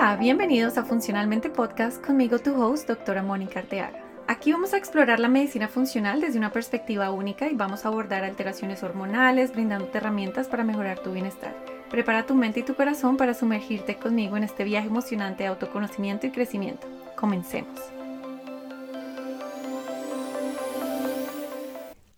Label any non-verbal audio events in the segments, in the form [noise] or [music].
Hola, bienvenidos a Funcionalmente Podcast conmigo tu host, doctora Mónica Arteaga. Aquí vamos a explorar la medicina funcional desde una perspectiva única y vamos a abordar alteraciones hormonales, brindándote herramientas para mejorar tu bienestar. Prepara tu mente y tu corazón para sumergirte conmigo en este viaje emocionante de autoconocimiento y crecimiento. Comencemos.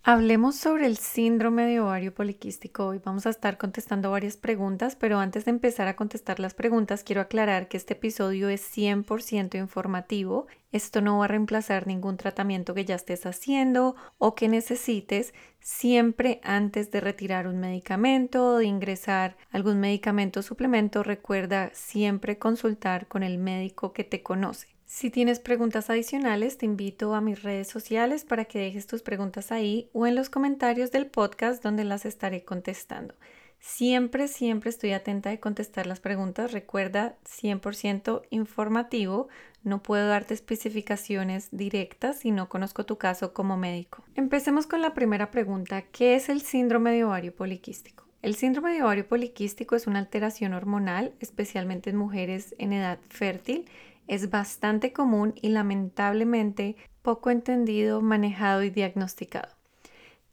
Hablemos sobre el síndrome de ovario poliquístico. Hoy vamos a estar contestando varias preguntas, pero antes de empezar a contestar las preguntas, quiero aclarar que este episodio es 100% informativo. Esto no va a reemplazar ningún tratamiento que ya estés haciendo o que necesites siempre antes de retirar un medicamento o de ingresar algún medicamento o suplemento. Recuerda siempre consultar con el médico que te conoce. Si tienes preguntas adicionales, te invito a mis redes sociales para que dejes tus preguntas ahí o en los comentarios del podcast donde las estaré contestando. Siempre, siempre estoy atenta de contestar las preguntas. Recuerda, 100% informativo. No puedo darte especificaciones directas si no conozco tu caso como médico. Empecemos con la primera pregunta. ¿Qué es el síndrome de ovario poliquístico? El síndrome de ovario poliquístico es una alteración hormonal, especialmente en mujeres en edad fértil es bastante común y lamentablemente poco entendido, manejado y diagnosticado.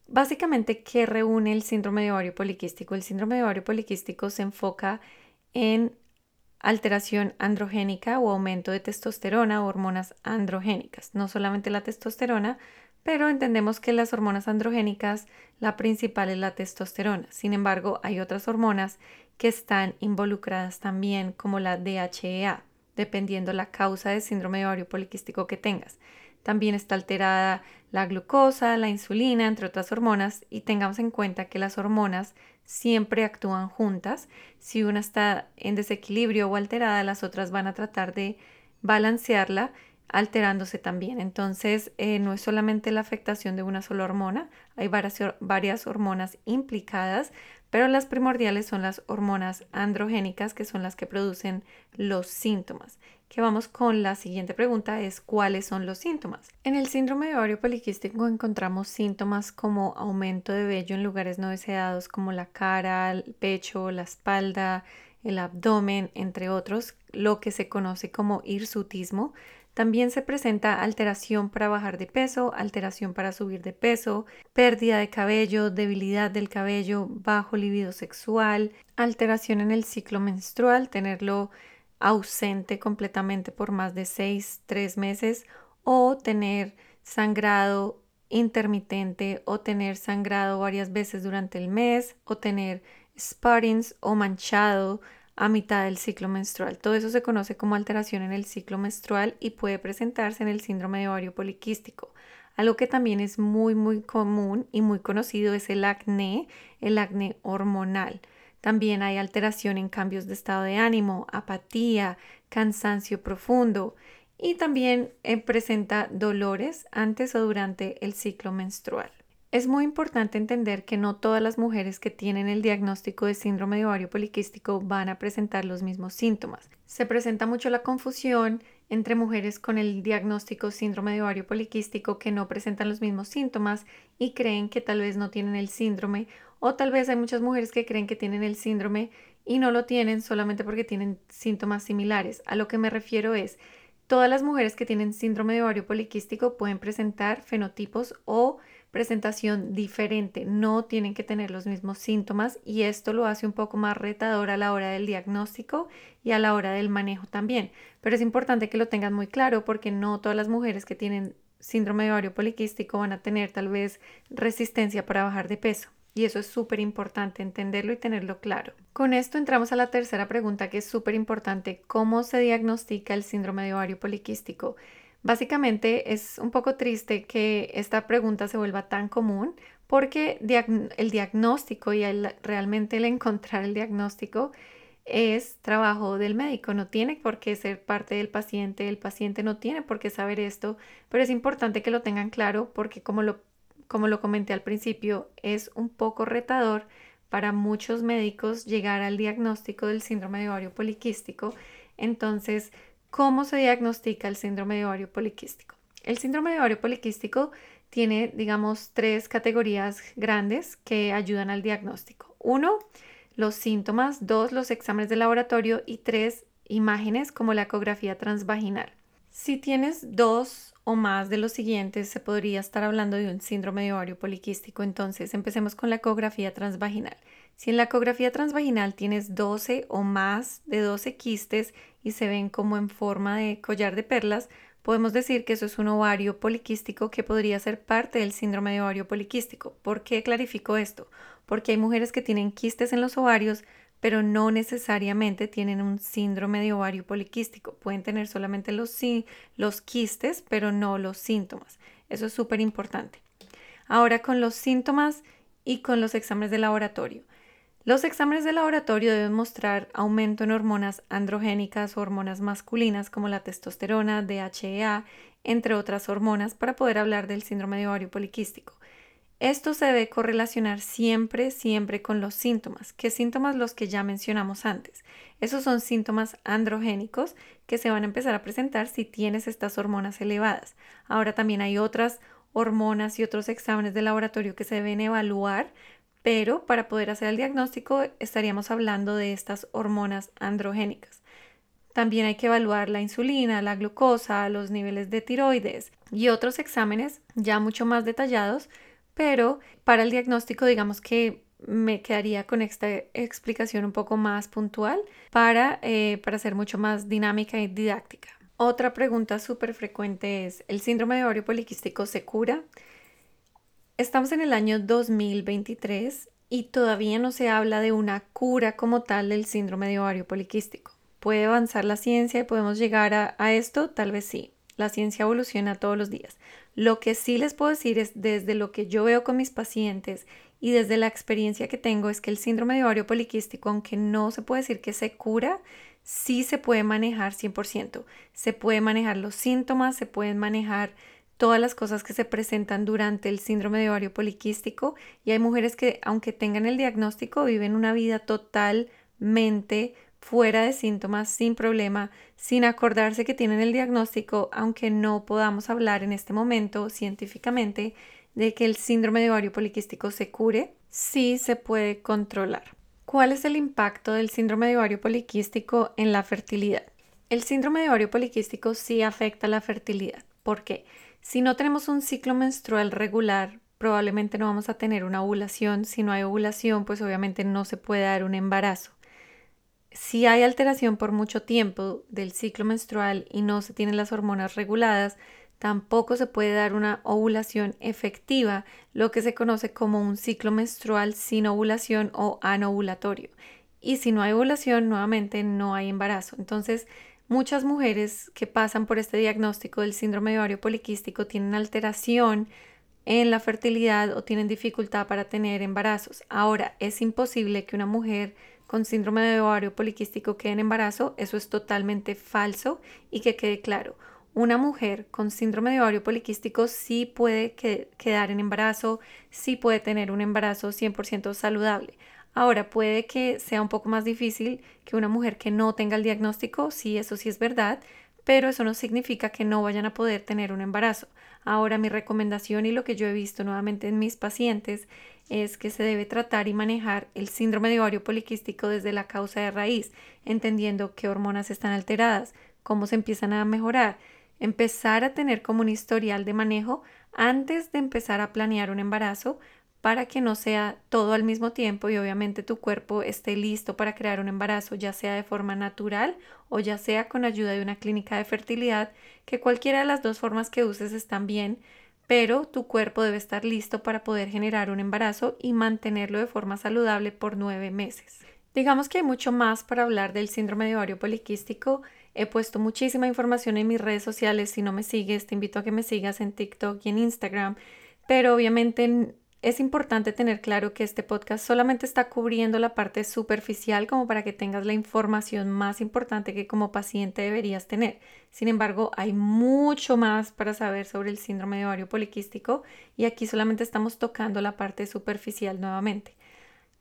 Básicamente, ¿qué reúne el síndrome de ovario poliquístico? El síndrome de ovario poliquístico se enfoca en alteración androgénica o aumento de testosterona o hormonas androgénicas. No solamente la testosterona, pero entendemos que las hormonas androgénicas, la principal es la testosterona. Sin embargo, hay otras hormonas que están involucradas también, como la DHEA dependiendo la causa de síndrome de ovario poliquístico que tengas. También está alterada la glucosa, la insulina, entre otras hormonas, y tengamos en cuenta que las hormonas siempre actúan juntas. Si una está en desequilibrio o alterada, las otras van a tratar de balancearla alterándose también. Entonces, eh, no es solamente la afectación de una sola hormona, hay varias, varias hormonas implicadas, pero las primordiales son las hormonas androgénicas, que son las que producen los síntomas. Que vamos con la siguiente pregunta es ¿cuáles son los síntomas? En el síndrome de ovario poliquístico encontramos síntomas como aumento de vello en lugares no deseados como la cara, el pecho, la espalda, el abdomen, entre otros, lo que se conoce como hirsutismo, también se presenta alteración para bajar de peso, alteración para subir de peso, pérdida de cabello, debilidad del cabello, bajo libido sexual, alteración en el ciclo menstrual, tenerlo ausente completamente por más de 6, 3 meses o tener sangrado intermitente o tener sangrado varias veces durante el mes o tener sparrings o manchado a mitad del ciclo menstrual. Todo eso se conoce como alteración en el ciclo menstrual y puede presentarse en el síndrome de ovario poliquístico. Algo que también es muy muy común y muy conocido es el acné, el acné hormonal. También hay alteración en cambios de estado de ánimo, apatía, cansancio profundo y también eh, presenta dolores antes o durante el ciclo menstrual. Es muy importante entender que no todas las mujeres que tienen el diagnóstico de síndrome de ovario poliquístico van a presentar los mismos síntomas. Se presenta mucho la confusión entre mujeres con el diagnóstico síndrome de ovario poliquístico que no presentan los mismos síntomas y creen que tal vez no tienen el síndrome o tal vez hay muchas mujeres que creen que tienen el síndrome y no lo tienen solamente porque tienen síntomas similares. A lo que me refiero es, todas las mujeres que tienen síndrome de ovario poliquístico pueden presentar fenotipos o presentación diferente, no tienen que tener los mismos síntomas y esto lo hace un poco más retador a la hora del diagnóstico y a la hora del manejo también. Pero es importante que lo tengan muy claro porque no todas las mujeres que tienen síndrome de ovario poliquístico van a tener tal vez resistencia para bajar de peso. Y eso es súper importante entenderlo y tenerlo claro. Con esto entramos a la tercera pregunta que es súper importante. ¿Cómo se diagnostica el síndrome de ovario poliquístico? Básicamente es un poco triste que esta pregunta se vuelva tan común porque el diagnóstico y realmente el encontrar el diagnóstico es trabajo del médico, no tiene por qué ser parte del paciente, el paciente no tiene por qué saber esto, pero es importante que lo tengan claro porque como lo, como lo comenté al principio, es un poco retador para muchos médicos llegar al diagnóstico del síndrome de ovario poliquístico. Entonces, ¿Cómo se diagnostica el síndrome de ovario poliquístico? El síndrome de ovario poliquístico tiene, digamos, tres categorías grandes que ayudan al diagnóstico. Uno, los síntomas. Dos, los exámenes de laboratorio. Y tres, imágenes como la ecografía transvaginal. Si tienes dos o más de los siguientes, se podría estar hablando de un síndrome de ovario poliquístico. Entonces, empecemos con la ecografía transvaginal. Si en la ecografía transvaginal tienes 12 o más de 12 quistes y se ven como en forma de collar de perlas, podemos decir que eso es un ovario poliquístico que podría ser parte del síndrome de ovario poliquístico. ¿Por qué clarifico esto? Porque hay mujeres que tienen quistes en los ovarios, pero no necesariamente tienen un síndrome de ovario poliquístico. Pueden tener solamente los, los quistes, pero no los síntomas. Eso es súper importante. Ahora con los síntomas y con los exámenes de laboratorio. Los exámenes de laboratorio deben mostrar aumento en hormonas androgénicas o hormonas masculinas como la testosterona, DHEA, entre otras hormonas, para poder hablar del síndrome de ovario poliquístico. Esto se debe correlacionar siempre, siempre con los síntomas. ¿Qué síntomas? Los que ya mencionamos antes. Esos son síntomas androgénicos que se van a empezar a presentar si tienes estas hormonas elevadas. Ahora también hay otras hormonas y otros exámenes de laboratorio que se deben evaluar, pero para poder hacer el diagnóstico estaríamos hablando de estas hormonas androgénicas. También hay que evaluar la insulina, la glucosa, los niveles de tiroides y otros exámenes ya mucho más detallados pero para el diagnóstico digamos que me quedaría con esta explicación un poco más puntual para, eh, para ser mucho más dinámica y didáctica. Otra pregunta súper frecuente es, ¿el síndrome de ovario poliquístico se cura? Estamos en el año 2023 y todavía no se habla de una cura como tal del síndrome de ovario poliquístico. ¿Puede avanzar la ciencia y podemos llegar a, a esto? Tal vez sí. La ciencia evoluciona todos los días. Lo que sí les puedo decir es desde lo que yo veo con mis pacientes y desde la experiencia que tengo es que el síndrome de ovario poliquístico, aunque no se puede decir que se cura, sí se puede manejar 100%. Se puede manejar los síntomas, se pueden manejar todas las cosas que se presentan durante el síndrome de ovario poliquístico y hay mujeres que aunque tengan el diagnóstico viven una vida totalmente fuera de síntomas, sin problema, sin acordarse que tienen el diagnóstico, aunque no podamos hablar en este momento científicamente de que el síndrome de ovario poliquístico se cure, sí se puede controlar. ¿Cuál es el impacto del síndrome de ovario poliquístico en la fertilidad? El síndrome de ovario poliquístico sí afecta la fertilidad. ¿Por qué? Si no tenemos un ciclo menstrual regular, probablemente no vamos a tener una ovulación. Si no hay ovulación, pues obviamente no se puede dar un embarazo. Si hay alteración por mucho tiempo del ciclo menstrual y no se tienen las hormonas reguladas, tampoco se puede dar una ovulación efectiva, lo que se conoce como un ciclo menstrual sin ovulación o anovulatorio. Y si no hay ovulación, nuevamente no hay embarazo. Entonces, muchas mujeres que pasan por este diagnóstico del síndrome de ovario poliquístico tienen alteración en la fertilidad o tienen dificultad para tener embarazos. Ahora, es imposible que una mujer con síndrome de ovario poliquístico quede en embarazo, eso es totalmente falso y que quede claro. Una mujer con síndrome de ovario poliquístico sí puede quedar en embarazo, sí puede tener un embarazo 100% saludable. Ahora, puede que sea un poco más difícil que una mujer que no tenga el diagnóstico, sí, eso sí es verdad, pero eso no significa que no vayan a poder tener un embarazo. Ahora, mi recomendación y lo que yo he visto nuevamente en mis pacientes es que se debe tratar y manejar el síndrome de ovario poliquístico desde la causa de raíz, entendiendo qué hormonas están alteradas, cómo se empiezan a mejorar, empezar a tener como un historial de manejo antes de empezar a planear un embarazo para que no sea todo al mismo tiempo y obviamente tu cuerpo esté listo para crear un embarazo, ya sea de forma natural o ya sea con ayuda de una clínica de fertilidad, que cualquiera de las dos formas que uses están bien, pero tu cuerpo debe estar listo para poder generar un embarazo y mantenerlo de forma saludable por nueve meses. Digamos que hay mucho más para hablar del síndrome de ovario poliquístico. He puesto muchísima información en mis redes sociales. Si no me sigues, te invito a que me sigas en TikTok y en Instagram. Pero obviamente es importante tener claro que este podcast solamente está cubriendo la parte superficial como para que tengas la información más importante que como paciente deberías tener. Sin embargo, hay mucho más para saber sobre el síndrome de ovario poliquístico y aquí solamente estamos tocando la parte superficial nuevamente.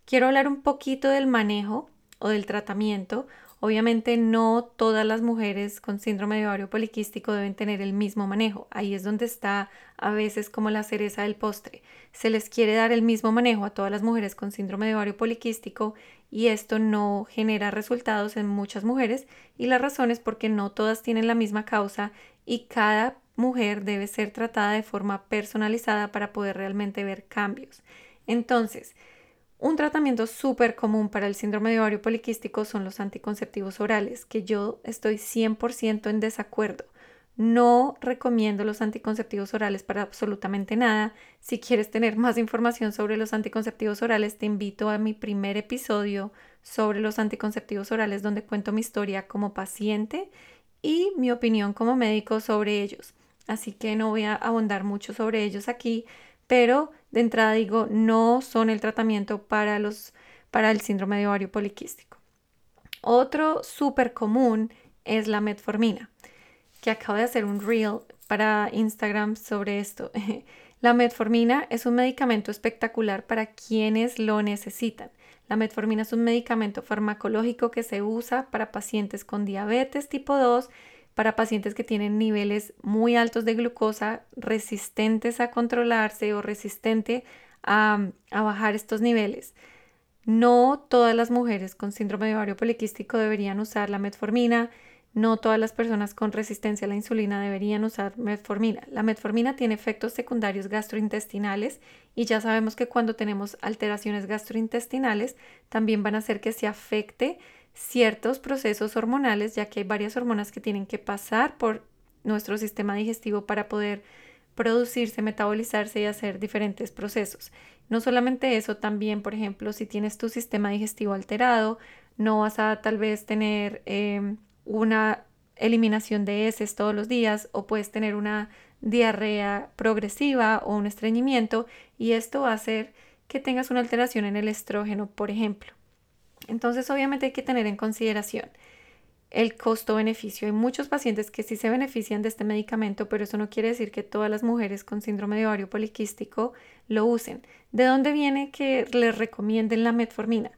Quiero hablar un poquito del manejo o del tratamiento Obviamente no todas las mujeres con síndrome de ovario poliquístico deben tener el mismo manejo. Ahí es donde está a veces como la cereza del postre. Se les quiere dar el mismo manejo a todas las mujeres con síndrome de ovario poliquístico y esto no genera resultados en muchas mujeres y la razón es porque no todas tienen la misma causa y cada mujer debe ser tratada de forma personalizada para poder realmente ver cambios. Entonces, un tratamiento súper común para el síndrome de ovario poliquístico son los anticonceptivos orales, que yo estoy 100% en desacuerdo. No recomiendo los anticonceptivos orales para absolutamente nada. Si quieres tener más información sobre los anticonceptivos orales, te invito a mi primer episodio sobre los anticonceptivos orales donde cuento mi historia como paciente y mi opinión como médico sobre ellos. Así que no voy a abundar mucho sobre ellos aquí, pero de entrada digo, no son el tratamiento para, los, para el síndrome de ovario poliquístico. Otro súper común es la metformina, que acabo de hacer un reel para Instagram sobre esto. [laughs] La metformina es un medicamento espectacular para quienes lo necesitan. La metformina es un medicamento farmacológico que se usa para pacientes con diabetes tipo 2 para pacientes que tienen niveles muy altos de glucosa, resistentes a controlarse o resistente a, bajar estos niveles. No todas las mujeres con síndrome de ovario poliquístico deberían usar la metformina. No todas las personas con resistencia a la insulina deberían usar metformina. La metformina tiene efectos secundarios gastrointestinales y ya sabemos que cuando tenemos alteraciones gastrointestinales también van a hacer que se afecte ciertos procesos hormonales, ya que hay varias hormonas que tienen que pasar por nuestro sistema digestivo para poder producirse, metabolizarse y hacer diferentes procesos. No solamente eso, también, por ejemplo, si tienes tu sistema digestivo alterado, no vas a tal vez tener em, una eliminación de heces todos los días o puedes tener una diarrea progresiva o un estreñimiento y esto va a hacer que tengas una alteración en el estrógeno, por ejemplo. Entonces, obviamente hay que tener en consideración el costo-beneficio. Hay muchos pacientes que sí se benefician de este medicamento, pero eso no quiere decir que todas las mujeres con síndrome de ovario poliquístico lo usen. ¿De dónde viene que les recomienden la metformina?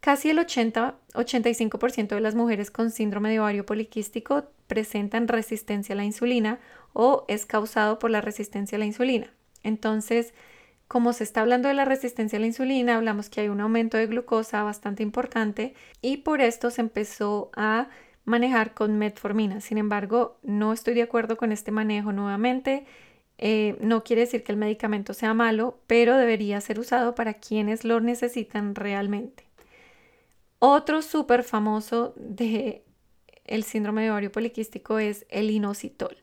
Casi el 80-85% de las mujeres con síndrome de ovario poliquístico presentan resistencia a la insulina o es causado por la resistencia a la insulina. Entonces, como se está hablando de la resistencia a la insulina, hablamos que hay un aumento de glucosa bastante importante y por esto se empezó a manejar con metformina. Sin embargo, no estoy de acuerdo con este manejo nuevamente. Eh, no quiere decir que el medicamento sea malo, pero debería ser usado para quienes lo necesitan realmente. Otro súper famoso de el síndrome de ovario poliquístico es el inositol.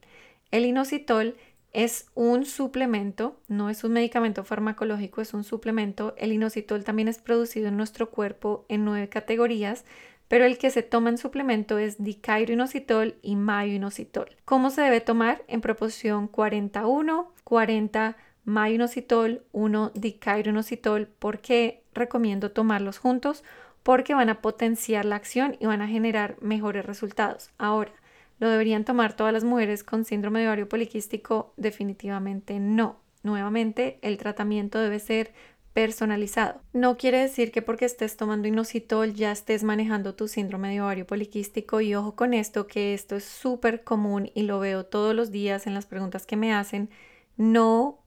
El inositol es un suplemento, no es un medicamento farmacológico, es un suplemento. El inositol también es producido en nuestro cuerpo en nueve categorías, pero el que se toma en suplemento es dicairoinositol y mayoinositol. ¿Cómo se debe tomar? En proporción 41, 40 mayoinositol, 1 dicairoinositol. ¿Por qué recomiendo tomarlos juntos? Porque van a potenciar la acción y van a generar mejores resultados. Ahora, ¿Lo deberían tomar todas las mujeres con síndrome de ovario poliquístico? Definitivamente no. Nuevamente, el tratamiento debe ser personalizado. No quiere decir que porque estés tomando inositol ya estés manejando tu síndrome de ovario poliquístico y ojo con esto que esto es súper común y lo veo todos los días en las preguntas que me hacen. No,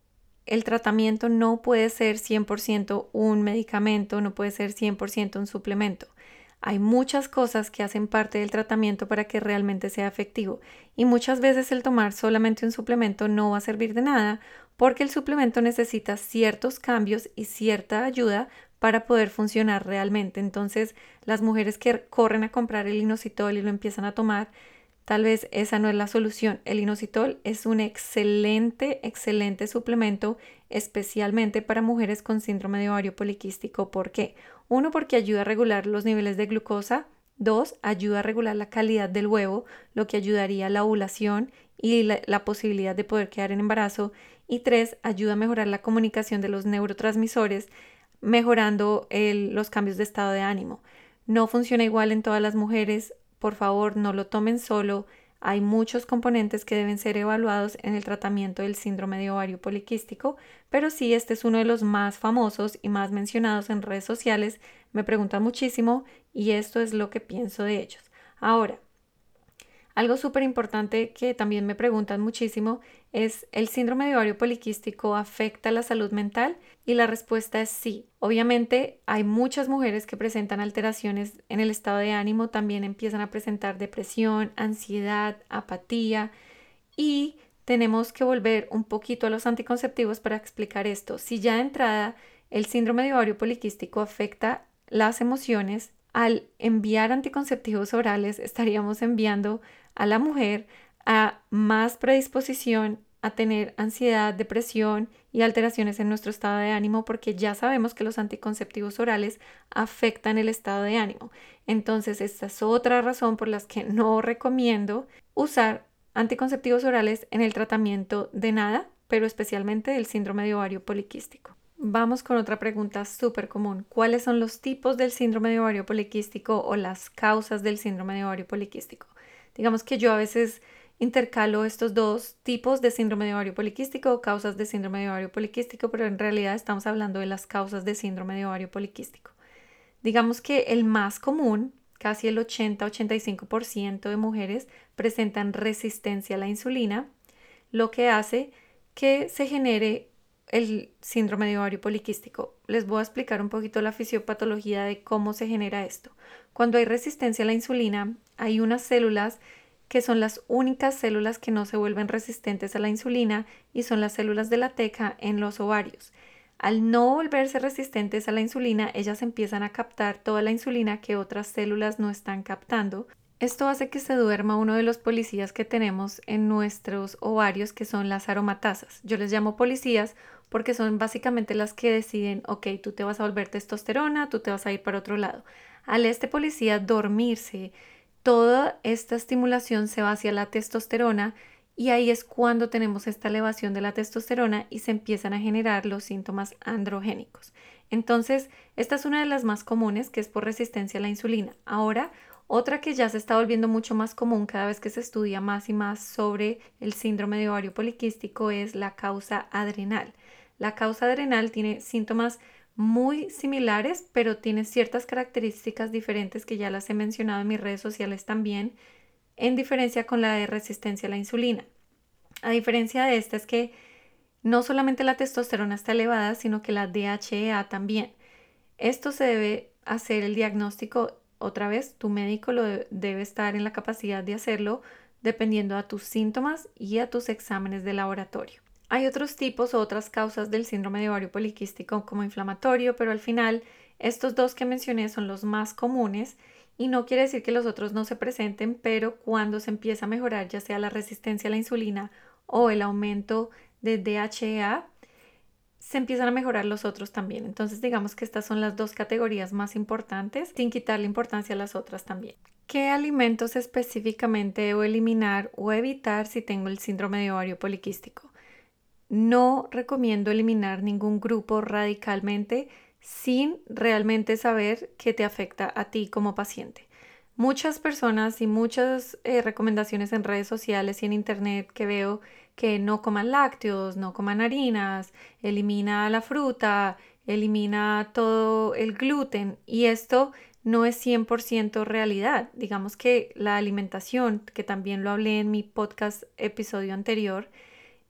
el tratamiento no puede ser 100% un medicamento, no puede ser 100% un suplemento. Hay muchas cosas que hacen parte del tratamiento para que realmente sea efectivo y muchas veces el tomar solamente un suplemento no va a servir de nada porque el suplemento necesita ciertos cambios y cierta ayuda para poder funcionar realmente. Entonces, las mujeres que corren a comprar el inositol y lo empiezan a tomar, tal vez esa no es la solución. El inositol es un excelente, excelente suplemento, especialmente para mujeres con síndrome de ovario poliquístico. ¿Por qué? Uno, porque ayuda a regular los niveles de glucosa. Dos, ayuda a regular la calidad del huevo, lo que ayudaría a la ovulación y la, posibilidad de poder quedar en embarazo. Y tres, ayuda a mejorar la comunicación de los neurotransmisores, mejorando los cambios de estado de ánimo. No funciona igual en todas las mujeres. Por favor, no lo tomen solo. Hay muchos componentes que deben ser evaluados en el tratamiento del síndrome de ovario poliquístico, pero sí este es uno de los más famosos y más mencionados en redes sociales. Me preguntan muchísimo y esto es lo que pienso de ellos. Ahora, algo súper importante que también me preguntan muchísimo es, ¿el síndrome de ovario poliquístico afecta la salud mental? Y la respuesta es sí. Obviamente hay muchas mujeres que presentan alteraciones en el estado de ánimo, también empiezan a presentar depresión, ansiedad, apatía y tenemos que volver un poquito a los anticonceptivos para explicar esto. Si ya de entrada el síndrome de ovario poliquístico afecta las emociones, al enviar anticonceptivos orales estaríamos enviando a la mujer a más predisposición a tener ansiedad, depresión y alteraciones en nuestro estado de ánimo porque ya sabemos que los anticonceptivos orales afectan el estado de ánimo. Entonces, esta es otra razón por la que no recomiendo usar anticonceptivos orales en el tratamiento de nada, pero especialmente del síndrome de ovario poliquístico. Vamos con otra pregunta súper común. ¿Cuáles son los tipos del síndrome de ovario poliquístico o las causas del síndrome de ovario poliquístico? Digamos que yo a veces intercalo estos dos tipos de síndrome de ovario poliquístico o causas de síndrome de ovario poliquístico, pero en realidad estamos hablando de las causas de síndrome de ovario poliquístico. Digamos que el más común, casi el 80-85% de mujeres presentan resistencia a la insulina, lo que hace que se genere el síndrome de ovario poliquístico. Les voy a explicar un poquito la fisiopatología de cómo se genera esto. Cuando hay resistencia a la insulina, hay unas células que son las únicas células que no se vuelven resistentes a la insulina y son las células de la teca en los ovarios. Al no volverse resistentes a la insulina, ellas empiezan a captar toda la insulina que otras células no están captando. Esto hace que se duerma uno de los policías que tenemos en nuestros ovarios, que son las aromatasas. Yo les llamo policías porque son básicamente las que deciden, ok, tú te vas a volver testosterona, tú te vas a ir para otro lado. Al este policía dormirse, toda esta estimulación se va hacia la testosterona y ahí es cuando tenemos esta elevación de la testosterona y se empiezan a generar los síntomas androgénicos. Entonces, esta es una de las más comunes, que es por resistencia a la insulina. Ahora, otra que ya se está volviendo mucho más común cada vez que se estudia más y más sobre el síndrome de ovario poliquístico es la causa adrenal. La causa adrenal tiene síntomas muy similares, pero tiene ciertas características diferentes que ya las he mencionado en mis redes sociales también, en diferencia con la de resistencia a la insulina. A diferencia de esta es que no solamente la testosterona está elevada, sino que la DHEA también. Esto se debe hacer el diagnóstico otra vez, tu médico lo debe estar en la capacidad de hacerlo dependiendo a tus síntomas y a tus exámenes de laboratorio. Hay otros tipos o otras causas del síndrome de ovario poliquístico como inflamatorio, pero al final estos dos que mencioné son los más comunes y no quiere decir que los otros no se presenten, pero cuando se empieza a mejorar ya sea la resistencia a la insulina o el aumento de DHEA, se empiezan a mejorar los otros también. Entonces digamos que estas son las dos categorías más importantes sin quitarle importancia a las otras también. ¿Qué alimentos específicamente debo eliminar o evitar si tengo el síndrome de ovario poliquístico? No recomiendo eliminar ningún grupo radicalmente sin realmente saber qué te afecta a ti como paciente. Muchas personas y muchas eh, recomendaciones en redes sociales y en internet que veo que no coman lácteos, no coman harinas, elimina la fruta, elimina todo el gluten y esto no es 100% realidad. Digamos que la alimentación, que también lo hablé en mi podcast episodio anterior,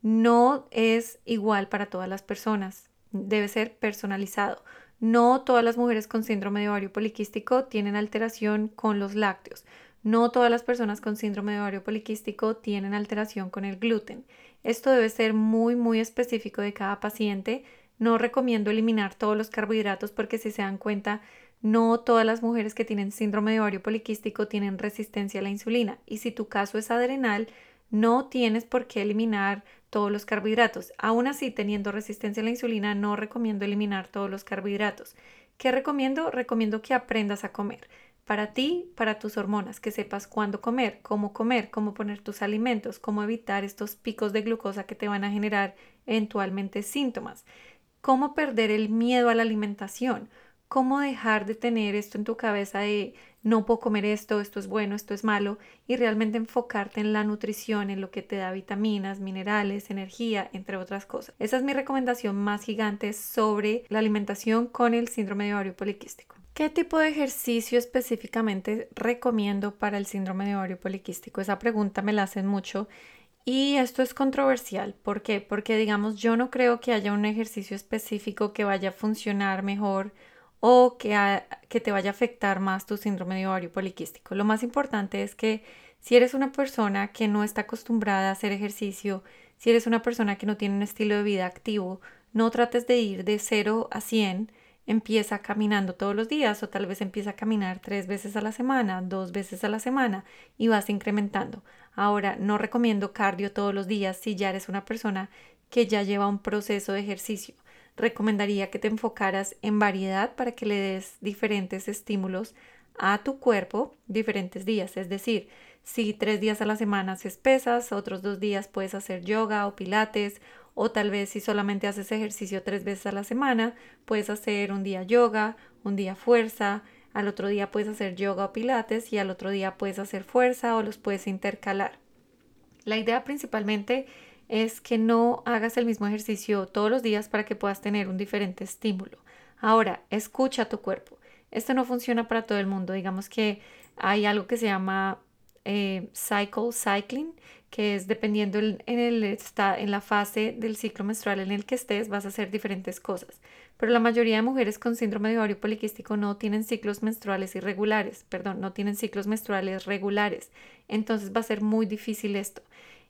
no es igual para todas las personas, debe ser personalizado. No todas las mujeres con síndrome de ovario poliquístico tienen alteración con los lácteos. No todas las personas con síndrome de ovario poliquístico tienen alteración con el gluten. Esto debe ser muy, muy específico de cada paciente. No recomiendo eliminar todos los carbohidratos porque si se dan cuenta, no todas las mujeres que tienen síndrome de ovario poliquístico tienen resistencia a la insulina. Y si tu caso es adrenal, no tienes por qué eliminar todos los carbohidratos. Aún así, teniendo resistencia a la insulina, no recomiendo eliminar todos los carbohidratos. ¿Qué recomiendo? Recomiendo que aprendas a comer. Para ti, para tus hormonas, que sepas cuándo comer, cómo comer, cómo poner tus alimentos, cómo evitar estos picos de glucosa que te van a generar eventualmente síntomas. Cómo perder el miedo a la alimentación cómo dejar de tener esto en tu cabeza de no puedo comer esto, esto es bueno, esto es malo, y realmente enfocarte en la nutrición, en lo que te da vitaminas, minerales, energía, entre otras cosas. Esa es mi recomendación más gigante sobre la alimentación con el síndrome de ovario poliquístico. ¿Qué tipo de ejercicio específicamente recomiendo para el síndrome de ovario poliquístico? Esa pregunta me la hacen mucho y esto es controversial. ¿Por qué? Porque digamos, yo no creo que haya un ejercicio específico que vaya a funcionar mejor o que, te vaya a afectar más tu síndrome de ovario poliquístico. Lo más importante es que si eres una persona que no está acostumbrada a hacer ejercicio, si eres una persona que no tiene un estilo de vida activo, no trates de ir de 0 a 100 empieza caminando todos los días o tal vez empieza a caminar tres veces a la semana, dos veces a la semana y vas incrementando. Ahora, no recomiendo cardio todos los días si ya eres una persona que ya lleva un proceso de ejercicio. Recomendaría que te enfocaras en variedad para que le des diferentes estímulos a tu cuerpo diferentes días. Es decir, si tres días a la semana haces pesas, otros dos días puedes hacer yoga o pilates o tal vez si solamente haces ejercicio tres veces a la semana, puedes hacer un día yoga, un día fuerza, al otro día puedes hacer yoga o pilates y al otro día puedes hacer fuerza o los puedes intercalar. La idea principalmente es que no hagas el mismo ejercicio todos los días para que puedas tener un diferente estímulo. Ahora, escucha tu cuerpo. Esto no funciona para todo el mundo. Digamos que hay algo que se llama eh, cycle cycling, que es dependiendo en, el, en la fase del ciclo menstrual en el que estés, vas a hacer diferentes cosas. Pero la mayoría de mujeres con síndrome de ovario poliquístico no tienen ciclos menstruales irregulares, perdón, no tienen ciclos menstruales regulares. Entonces va a ser muy difícil esto.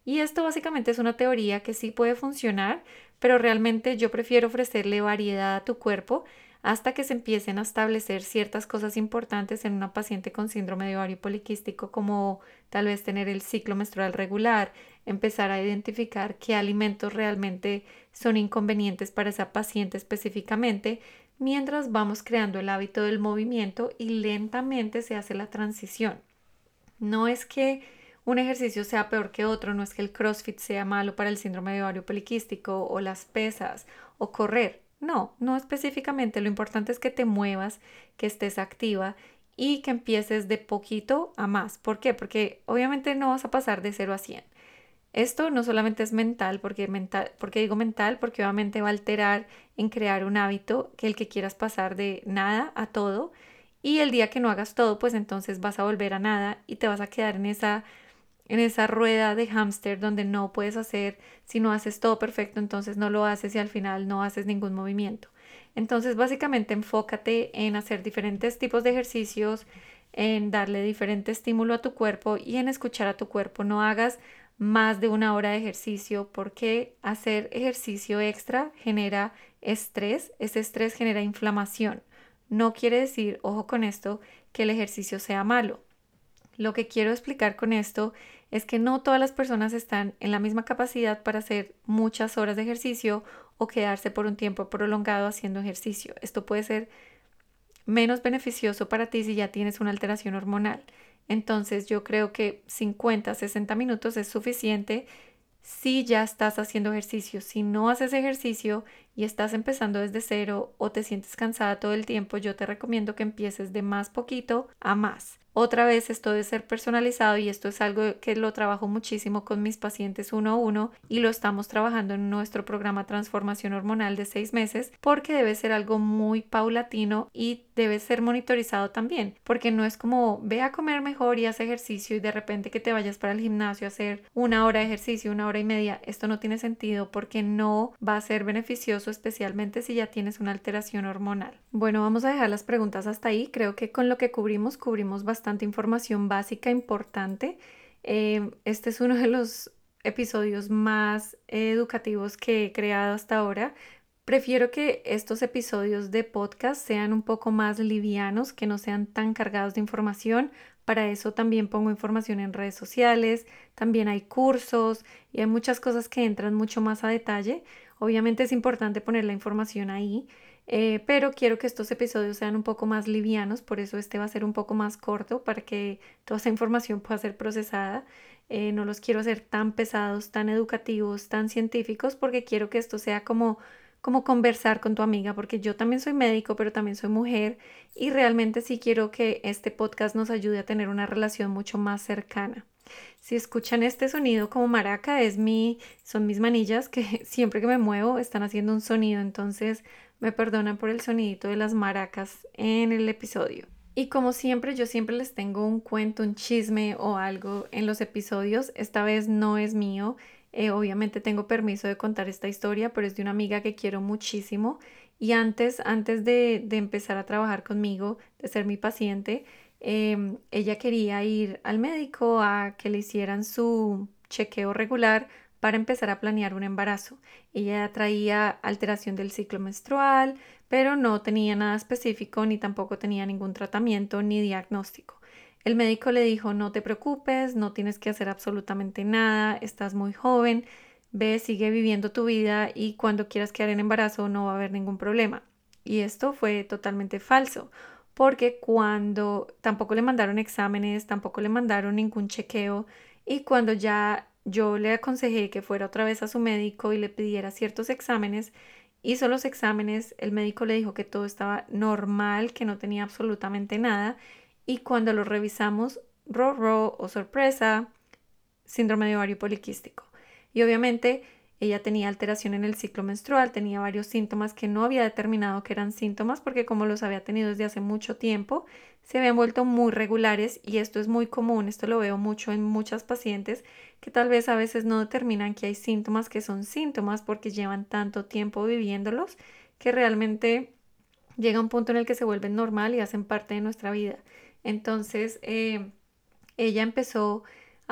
Y esto básicamente es una teoría que sí puede funcionar, pero realmente yo prefiero ofrecerle variedad a tu cuerpo hasta que se empiecen a establecer ciertas cosas importantes en una paciente con síndrome de ovario poliquístico, como tal vez tener el ciclo menstrual regular, empezar a identificar qué alimentos realmente son inconvenientes para esa paciente específicamente, mientras vamos creando el hábito del movimiento y lentamente se hace la transición. No es que un ejercicio sea peor que otro, no es que el CrossFit sea malo para el síndrome de ovario poliquístico o las pesas o correr. No, no específicamente. Lo importante es que te muevas, que estés activa y que empieces de poquito a más. ¿Por qué? Porque obviamente no vas a pasar de 0 a 100. Esto no solamente es mental, porque, mental, porque digo mental, porque obviamente va a alterar en crear un hábito que el que quieras pasar de nada a todo. Y el día que no hagas todo, pues entonces vas a volver a nada y te vas a quedar en esa en esa rueda de hámster donde no puedes hacer, si no haces todo perfecto, entonces no lo haces y al final no haces ningún movimiento. Entonces, básicamente enfócate en hacer diferentes tipos de ejercicios, en darle diferente estímulo a tu cuerpo y en escuchar a tu cuerpo. No hagas más de una hora de ejercicio porque hacer ejercicio extra genera estrés, ese estrés genera inflamación. No quiere decir, ojo con esto, que el ejercicio sea malo. Lo que quiero explicar con esto es que no todas las personas están en la misma capacidad para hacer muchas horas de ejercicio o quedarse por un tiempo prolongado haciendo ejercicio. Esto puede ser menos beneficioso para ti si ya tienes una alteración hormonal. Entonces yo creo que 50, 60 minutos es suficiente si ya estás haciendo ejercicio. Si no haces ejercicio y estás empezando desde cero o te sientes cansada todo el tiempo, yo te recomiendo que empieces de más poquito a más. Otra vez esto debe ser personalizado y esto es algo que lo trabajo muchísimo con mis pacientes uno a uno y lo estamos trabajando en nuestro programa Transformación Hormonal de seis meses porque debe ser algo muy paulatino y debe ser monitorizado también porque no es como ve a comer mejor y haz ejercicio y de repente que te vayas para el gimnasio a hacer una hora de ejercicio, una hora y media. Esto no tiene sentido porque no va a ser beneficioso especialmente si ya tienes una alteración hormonal. Bueno, vamos a dejar las preguntas hasta ahí. Creo que con lo que cubrimos cubrimos bastante bastante información básica importante. Eh, este es uno de los episodios más educativos que he creado hasta ahora. Prefiero que estos episodios de podcast sean un poco más livianos, que no sean tan cargados de información. Para eso también pongo información en redes sociales, también hay cursos y hay muchas cosas que entran mucho más a detalle. Obviamente es importante poner la información ahí, eh, pero quiero que estos episodios sean un poco más livianos, por eso este va a ser un poco más corto para que toda esa información pueda ser procesada. Eh, no los quiero hacer tan pesados, tan educativos, tan científicos, porque quiero que esto sea como como conversar con tu amiga, porque yo también soy médico, pero también soy mujer y realmente sí quiero que este podcast nos ayude a tener una relación mucho más cercana. Si escuchan este sonido como maraca, es mi, son mis manillas que [laughs] siempre que me muevo están haciendo un sonido, entonces Me perdonan por el sonidito de las maracas en el episodio. Y como siempre, yo siempre les tengo un cuento, un chisme o algo en los episodios. Esta vez no es mío. Eh, obviamente tengo permiso de contar esta historia, pero es de una amiga que quiero muchísimo. Y antes, antes de, empezar a trabajar conmigo, de ser mi paciente, em, ella quería ir al médico a que le hicieran su chequeo regular para empezar a planear un embarazo. Ella traía alteración del ciclo menstrual, pero no tenía nada específico ni tampoco tenía ningún tratamiento ni diagnóstico. El médico le dijo, no te preocupes, no tienes que hacer absolutamente nada, estás muy joven, ve, sigue viviendo tu vida y cuando quieras quedar en embarazo no va a haber ningún problema. Y esto fue totalmente falso, porque cuando tampoco le mandaron exámenes, tampoco le mandaron ningún chequeo y cuando ya yo le aconsejé que fuera otra vez a su médico y le pidiera ciertos exámenes, hizo los exámenes, el médico le dijo que todo estaba normal, que no tenía absolutamente nada y cuando lo revisamos, ro, ro o sorpresa, síndrome de ovario poliquístico. Y obviamente ella tenía alteración en el ciclo menstrual, tenía varios síntomas que no había determinado que eran síntomas porque como los había tenido desde hace mucho tiempo, se habían vuelto muy regulares y esto es muy común, esto lo veo mucho en muchas pacientes que tal vez a veces no determinan que hay síntomas que son síntomas porque llevan tanto tiempo viviéndolos que realmente llega un punto en el que se vuelven normal y hacen parte de nuestra vida. Entonces, eh, ella empezó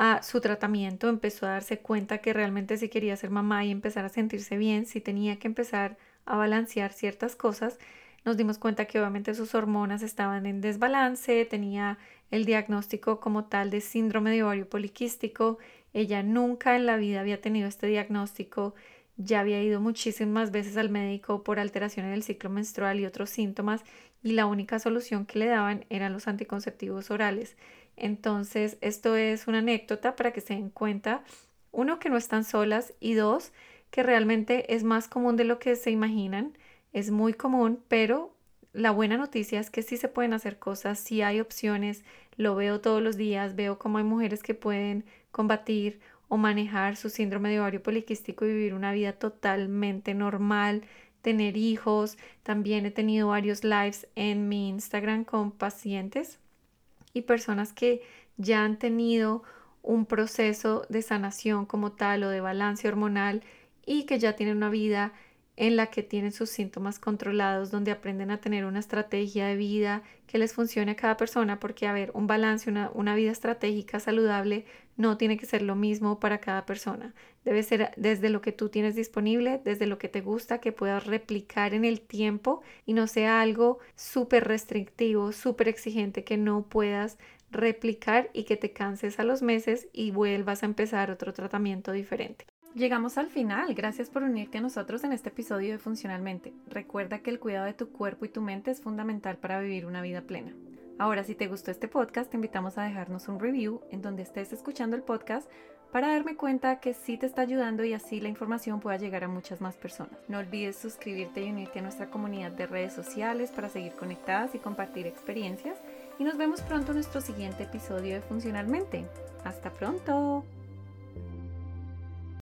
a su tratamiento, empezó a darse cuenta que realmente si quería ser mamá y empezar a sentirse bien, si tenía que empezar a balancear ciertas cosas, nos dimos cuenta que obviamente sus hormonas estaban en desbalance, tenía el diagnóstico como tal de síndrome de ovario poliquístico, ella nunca en la vida había tenido este diagnóstico, ya había ido muchísimas veces al médico por alteración en el ciclo menstrual y otros síntomas y la única solución que le daban eran los anticonceptivos orales. Entonces, esto es una anécdota para que se den cuenta, uno, que no están solas y dos, que realmente es más común de lo que se imaginan, es muy común, pero la buena noticia es que sí se pueden hacer cosas, sí hay opciones, lo veo todos los días, veo cómo hay mujeres que pueden combatir o manejar su síndrome de ovario poliquístico y vivir una vida totalmente normal, tener hijos. También he tenido varios lives en mi Instagram con pacientes y personas que ya han tenido un proceso de sanación como tal o de balance hormonal y que ya tienen una vida en la que tienen sus síntomas controlados, donde aprenden a tener una estrategia de vida que les funcione a cada persona, porque, a ver, un balance, una, una, vida estratégica saludable no tiene que ser lo mismo para cada persona. Debe ser desde lo que tú tienes disponible, desde lo que te gusta, que puedas replicar en el tiempo y no sea algo súper restrictivo, súper exigente que no puedas replicar y que te canses a los meses y vuelvas a empezar otro tratamiento diferente. Llegamos al final. Gracias por unirte a nosotros en este episodio de Funcionalmente. Recuerda que el cuidado de tu cuerpo y tu mente es fundamental para vivir una vida plena. Ahora, si te gustó este podcast, te invitamos a dejarnos un review en donde estés escuchando el podcast para darme cuenta que sí te está ayudando y así la información pueda llegar a muchas más personas. No olvides suscribirte y unirte a nuestra comunidad de redes sociales para seguir conectadas y compartir experiencias. Y nos vemos pronto en nuestro siguiente episodio de Funcionalmente. ¡Hasta pronto!